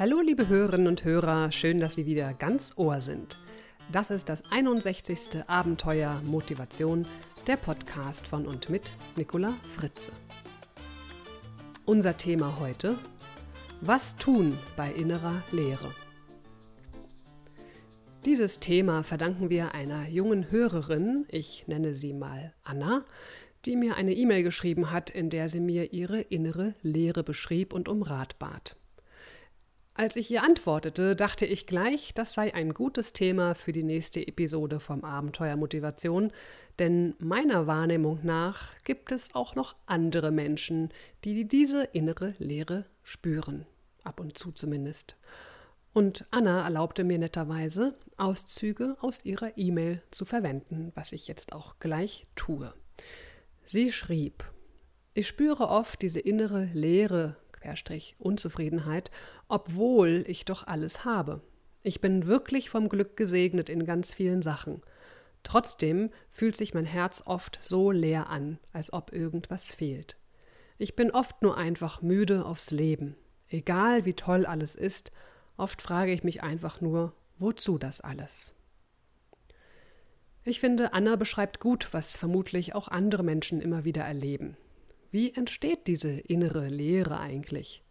Hallo liebe Hörerinnen und Hörer, schön, dass Sie wieder ganz Ohr sind. Das ist das 61. Abenteuer Motivation, der Podcast von und mit Nicola Fritze. Unser Thema heute: Was tun bei innerer Leere? Dieses Thema verdanken wir einer jungen Hörerin, ich nenne sie mal Anna, die mir eine E-Mail geschrieben hat, in der sie mir ihre innere Leere beschrieb und um Rat bat. Als ich ihr antwortete, dachte ich gleich, das sei ein gutes Thema für die nächste Episode vom Abenteuer Motivation, denn meiner Wahrnehmung nach gibt es auch noch andere Menschen, die diese innere Leere spüren, ab und zu zumindest. Und Anna erlaubte mir netterweise, Auszüge aus ihrer E-Mail zu verwenden, was ich jetzt auch gleich tue. Sie schrieb, ich spüre oft diese innere Leere, Querstrich, Unzufriedenheit, obwohl ich doch alles habe. Ich bin wirklich vom Glück gesegnet in ganz vielen Sachen. Trotzdem fühlt sich mein Herz oft so leer an, als ob irgendwas fehlt. Ich bin oft nur einfach müde aufs Leben. Egal wie toll alles ist, oft frage ich mich einfach nur, wozu das alles? Ich finde, Anna beschreibt gut, was vermutlich auch andere Menschen immer wieder erleben. Wie entsteht diese innere Leere eigentlich?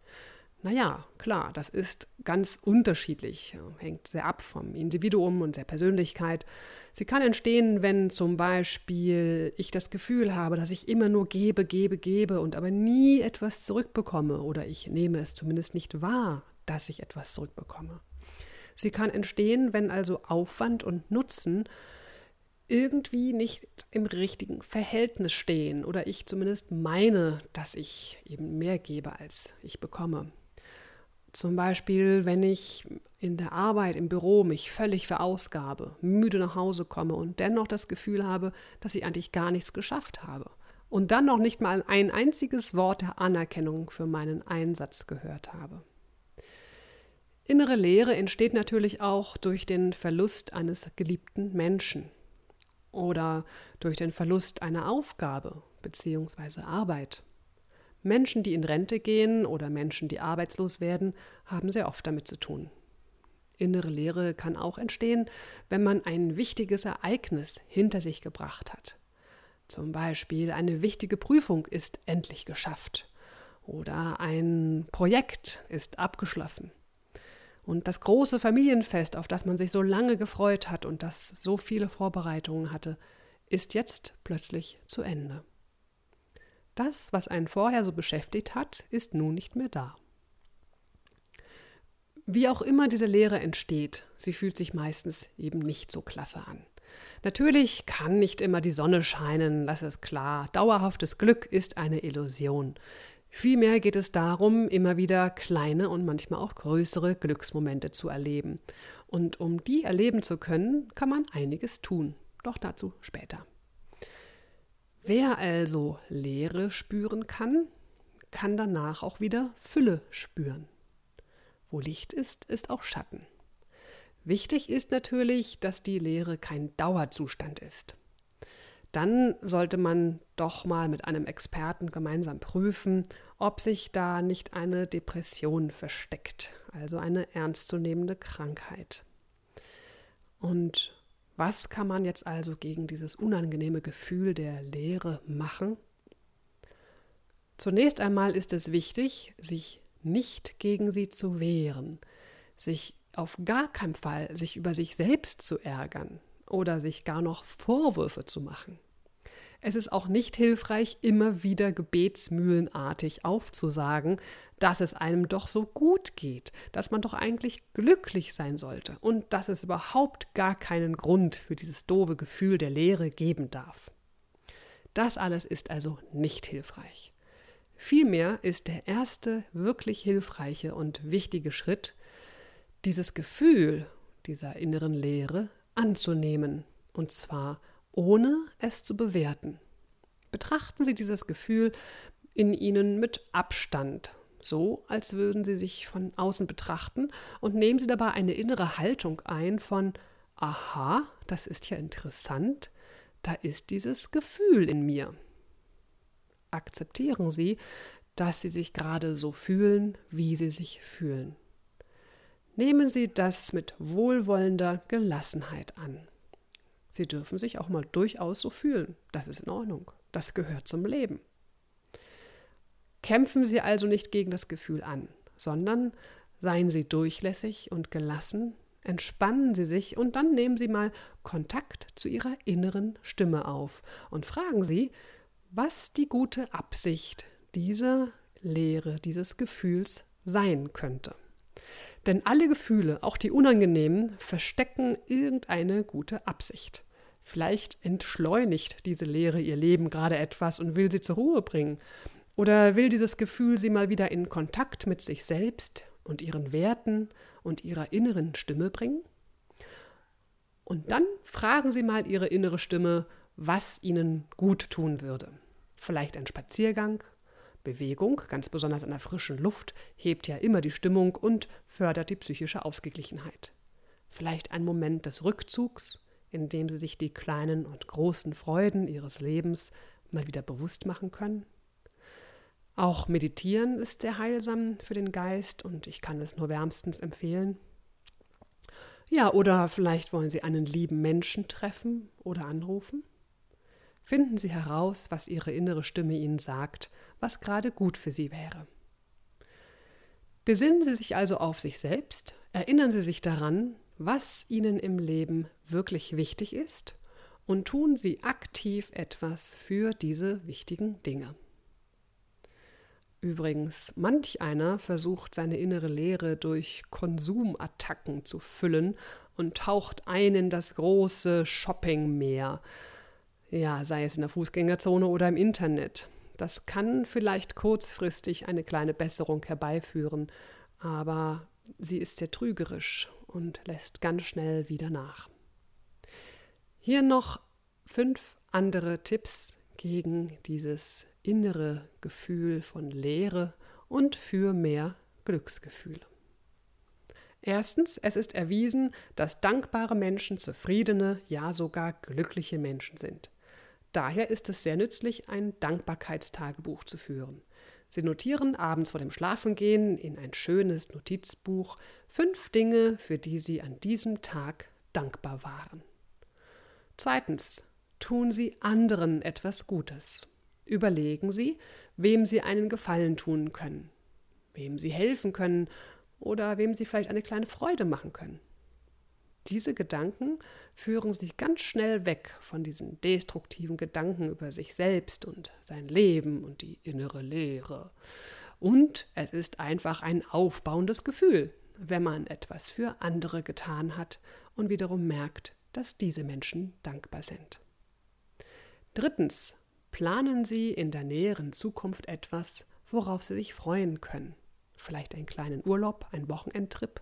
Naja, klar, das ist ganz unterschiedlich, hängt sehr ab vom Individuum und der Persönlichkeit. Sie kann entstehen, wenn zum Beispiel ich das Gefühl habe, dass ich immer nur gebe, gebe, gebe und aber nie etwas zurückbekomme oder ich nehme es zumindest nicht wahr, dass ich etwas zurückbekomme. Sie kann entstehen, wenn also Aufwand und Nutzen irgendwie nicht im richtigen Verhältnis stehen oder ich zumindest meine, dass ich eben mehr gebe, als ich bekomme. Zum Beispiel, wenn ich in der Arbeit, im Büro mich völlig verausgabe, müde nach Hause komme und dennoch das Gefühl habe, dass ich eigentlich gar nichts geschafft habe. Und dann noch nicht mal ein einziges Wort der Anerkennung für meinen Einsatz gehört habe. Innere Leere entsteht natürlich auch durch den Verlust eines geliebten Menschen oder durch den Verlust einer Aufgabe bzw. Arbeit. Menschen, die in Rente gehen oder Menschen, die arbeitslos werden, haben sehr oft damit zu tun. Innere Leere kann auch entstehen, wenn man ein wichtiges Ereignis hinter sich gebracht hat. Zum Beispiel eine wichtige Prüfung ist endlich geschafft oder ein Projekt ist abgeschlossen. Und das große Familienfest, auf das man sich so lange gefreut hat und das so viele Vorbereitungen hatte, ist jetzt plötzlich zu Ende. Das, was einen vorher so beschäftigt hat, ist nun nicht mehr da. Wie auch immer diese Lehre entsteht, sie fühlt sich meistens eben nicht so klasse an. Natürlich kann nicht immer die Sonne scheinen, das ist klar. Dauerhaftes Glück ist eine Illusion. Vielmehr geht es darum, immer wieder kleine und manchmal auch größere Glücksmomente zu erleben. Und um die erleben zu können, kann man einiges tun. Doch dazu später. Wer also Leere spüren kann, kann danach auch wieder Fülle spüren. Wo Licht ist, ist auch Schatten. Wichtig ist natürlich, dass die Leere kein Dauerzustand ist dann sollte man doch mal mit einem Experten gemeinsam prüfen, ob sich da nicht eine Depression versteckt, also eine ernstzunehmende Krankheit. Und was kann man jetzt also gegen dieses unangenehme Gefühl der Leere machen? Zunächst einmal ist es wichtig, sich nicht gegen sie zu wehren, sich auf gar keinen Fall sich über sich selbst zu ärgern, oder sich gar noch Vorwürfe zu machen. Es ist auch nicht hilfreich, immer wieder gebetsmühlenartig aufzusagen, dass es einem doch so gut geht, dass man doch eigentlich glücklich sein sollte und dass es überhaupt gar keinen Grund für dieses doofe Gefühl der Leere geben darf. Das alles ist also nicht hilfreich. Vielmehr ist der erste wirklich hilfreiche und wichtige Schritt, dieses Gefühl dieser inneren Leere anzunehmen, und zwar ohne es zu bewerten. Betrachten Sie dieses Gefühl in Ihnen mit Abstand, so als würden Sie sich von außen betrachten und nehmen Sie dabei eine innere Haltung ein von Aha, das ist ja interessant, da ist dieses Gefühl in mir. Akzeptieren Sie, dass Sie sich gerade so fühlen, wie Sie sich fühlen. Nehmen Sie das mit wohlwollender Gelassenheit an. Sie dürfen sich auch mal durchaus so fühlen. Das ist in Ordnung. Das gehört zum Leben. Kämpfen Sie also nicht gegen das Gefühl an, sondern seien Sie durchlässig und gelassen, entspannen Sie sich und dann nehmen Sie mal Kontakt zu Ihrer inneren Stimme auf und fragen Sie, was die gute Absicht dieser Lehre, dieses Gefühls sein könnte. Denn alle Gefühle, auch die unangenehmen, verstecken irgendeine gute Absicht. Vielleicht entschleunigt diese Lehre ihr Leben gerade etwas und will sie zur Ruhe bringen. Oder will dieses Gefühl sie mal wieder in Kontakt mit sich selbst und ihren Werten und ihrer inneren Stimme bringen? Und dann fragen Sie mal Ihre innere Stimme, was Ihnen gut tun würde. Vielleicht ein Spaziergang Bewegung, ganz besonders an der frischen Luft, hebt ja immer die Stimmung und fördert die psychische Ausgeglichenheit. Vielleicht ein Moment des Rückzugs, in dem Sie sich die kleinen und großen Freuden Ihres Lebens mal wieder bewusst machen können. Auch Meditieren ist sehr heilsam für den Geist und ich kann es nur wärmstens empfehlen. Ja, oder vielleicht wollen Sie einen lieben Menschen treffen oder anrufen. Finden Sie heraus, was Ihre innere Stimme Ihnen sagt, was gerade gut für Sie wäre. Besinnen Sie sich also auf sich selbst, erinnern Sie sich daran, was Ihnen im Leben wirklich wichtig ist und tun Sie aktiv etwas für diese wichtigen Dinge. Übrigens, manch einer versucht seine innere Leere durch Konsumattacken zu füllen und taucht ein in das große Shoppingmeer, ja, sei es in der Fußgängerzone oder im Internet. Das kann vielleicht kurzfristig eine kleine Besserung herbeiführen, aber sie ist sehr trügerisch und lässt ganz schnell wieder nach. Hier noch fünf andere Tipps gegen dieses innere Gefühl von Leere und für mehr Glücksgefühle. Erstens, es ist erwiesen, dass dankbare Menschen zufriedene, ja sogar glückliche Menschen sind. Daher ist es sehr nützlich, ein Dankbarkeitstagebuch zu führen. Sie notieren abends vor dem Schlafengehen in ein schönes Notizbuch fünf Dinge, für die Sie an diesem Tag dankbar waren. Zweitens, tun Sie anderen etwas Gutes. Überlegen Sie, wem Sie einen Gefallen tun können, wem Sie helfen können oder wem Sie vielleicht eine kleine Freude machen können. Diese Gedanken führen sich ganz schnell weg von diesen destruktiven Gedanken über sich selbst und sein Leben und die innere Leere. Und es ist einfach ein aufbauendes Gefühl, wenn man etwas für andere getan hat und wiederum merkt, dass diese Menschen dankbar sind. Drittens, planen Sie in der näheren Zukunft etwas, worauf Sie sich freuen können. Vielleicht einen kleinen Urlaub, einen Wochenendtrip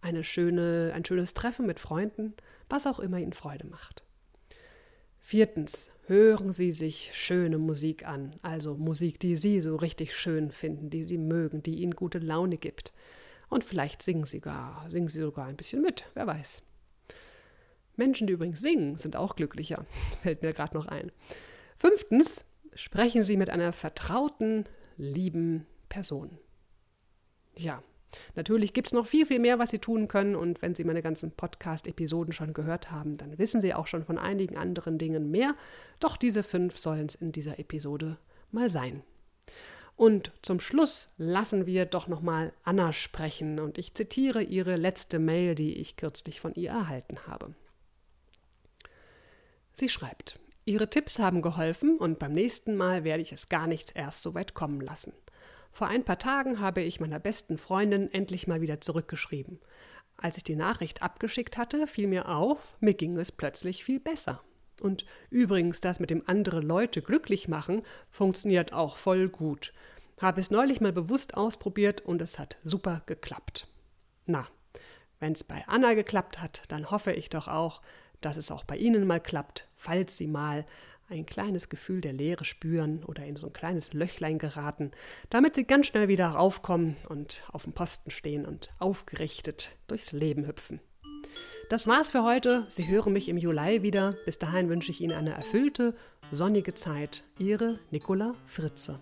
eine schöne, ein schönes Treffen mit Freunden, was auch immer Ihnen Freude macht. Viertens, hören Sie sich schöne Musik an, also Musik, die Sie so richtig schön finden, die Sie mögen, die Ihnen gute Laune gibt. Und vielleicht singen Sie, gar, singen Sie sogar ein bisschen mit, wer weiß. Menschen, die übrigens singen, sind auch glücklicher, fällt mir gerade noch ein. Fünftens, sprechen Sie mit einer vertrauten, lieben Person. Ja, Natürlich gibt es noch viel, viel mehr, was Sie tun können. Und wenn Sie meine ganzen Podcast-Episoden schon gehört haben, dann wissen Sie auch schon von einigen anderen Dingen mehr. Doch diese fünf sollen es in dieser Episode mal sein. Und zum Schluss lassen wir doch nochmal Anna sprechen. Und ich zitiere ihre letzte Mail, die ich kürzlich von ihr erhalten habe. Sie schreibt, Ihre Tipps haben geholfen und beim nächsten Mal werde ich es gar nicht erst so weit kommen lassen. Vor ein paar Tagen habe ich meiner besten Freundin endlich mal wieder zurückgeschrieben. Als ich die Nachricht abgeschickt hatte, fiel mir auf, mir ging es plötzlich viel besser. Und übrigens, das mit dem andere Leute glücklich machen, funktioniert auch voll gut. Habe es neulich mal bewusst ausprobiert und es hat super geklappt. Na, wenn es bei Anna geklappt hat, dann hoffe ich doch auch, dass es auch bei Ihnen mal klappt, falls Sie mal ein kleines Gefühl der Leere spüren oder in so ein kleines Löchlein geraten, damit sie ganz schnell wieder raufkommen und auf dem Posten stehen und aufgerichtet durchs Leben hüpfen. Das war's für heute. Sie hören mich im Juli wieder. Bis dahin wünsche ich Ihnen eine erfüllte, sonnige Zeit. Ihre Nicola Fritze.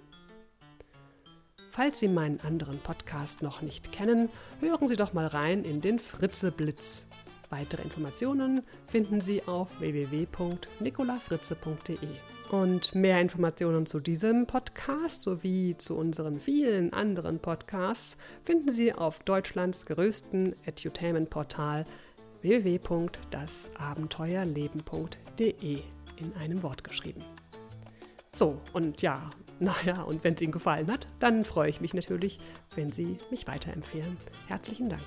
Falls Sie meinen anderen Podcast noch nicht kennen, hören Sie doch mal rein in den Fritze Blitz. Weitere Informationen finden Sie auf www.nicolafritze.de. Und mehr Informationen zu diesem Podcast sowie zu unseren vielen anderen Podcasts finden Sie auf Deutschlands größten Edutainment-Portal www.dasabenteuerleben.de in einem Wort geschrieben. So, und ja, naja, und wenn es Ihnen gefallen hat, dann freue ich mich natürlich, wenn Sie mich weiterempfehlen. Herzlichen Dank.